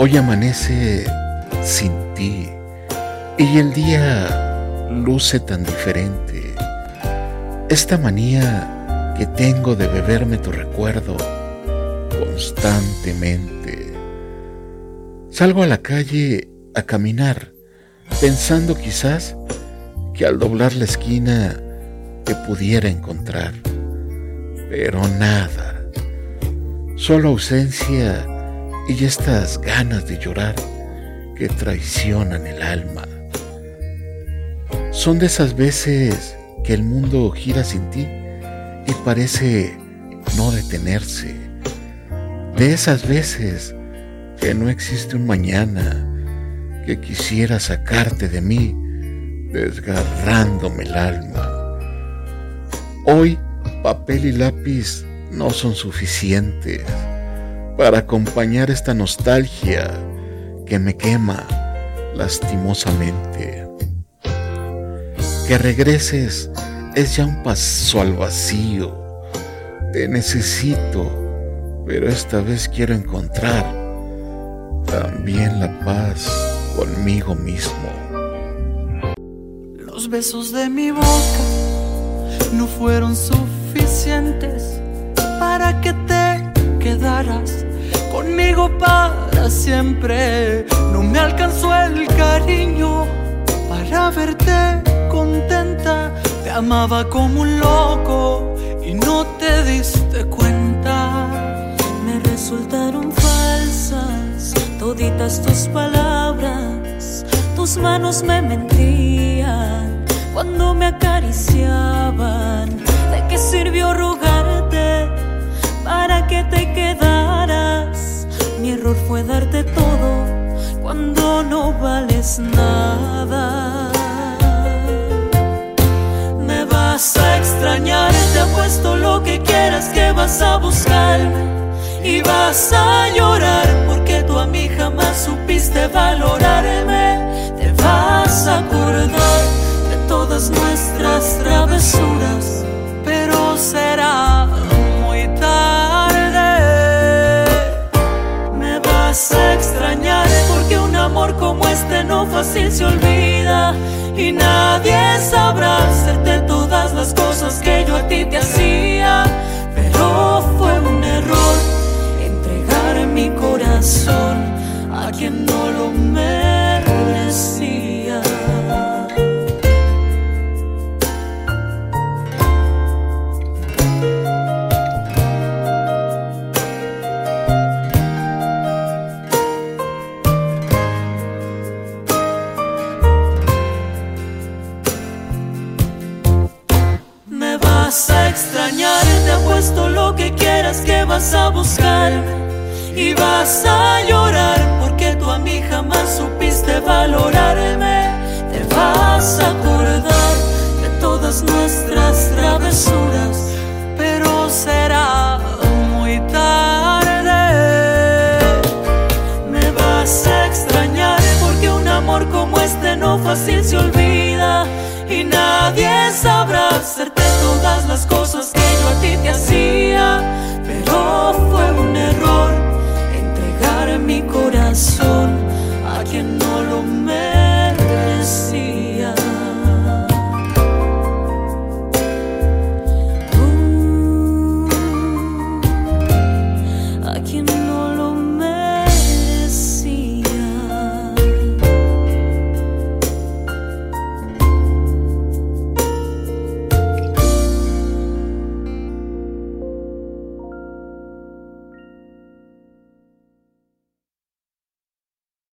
Hoy amanece sin ti y el día luce tan diferente. Esta manía que tengo de beberme tu recuerdo constantemente. Salgo a la calle a caminar pensando quizás que al doblar la esquina te pudiera encontrar. Pero nada, solo ausencia y estas ganas de llorar que traicionan el alma. Son de esas veces que el mundo gira sin ti y parece no detenerse. De esas veces que no existe un mañana que quisiera sacarte de mí, desgarrándome el alma. Hoy papel y lápiz no son suficientes para acompañar esta nostalgia que me quema lastimosamente. Que regreses es ya un paso al vacío. Te necesito, pero esta vez quiero encontrar también la paz conmigo mismo. Los besos de mi boca no fueron suficientes para que te quedaras conmigo para siempre. No me alcanzó el cariño para verte contenta. Te amaba como un loco y no te diste cuenta. Me resultaron falsas toditas tus palabras. Tus manos me mentían cuando me acariciaban. Error fue darte todo cuando no vales nada. Me vas a extrañar, te apuesto lo que quieras que vas a buscar y vas a llorar porque tú a fácil se olvida y nadie sabrá hacerte todas las cosas que yo a ti te hacía. Lo que quieras que vas a buscar y vas a llorar porque tú a mí jamás supiste valorarme. Te vas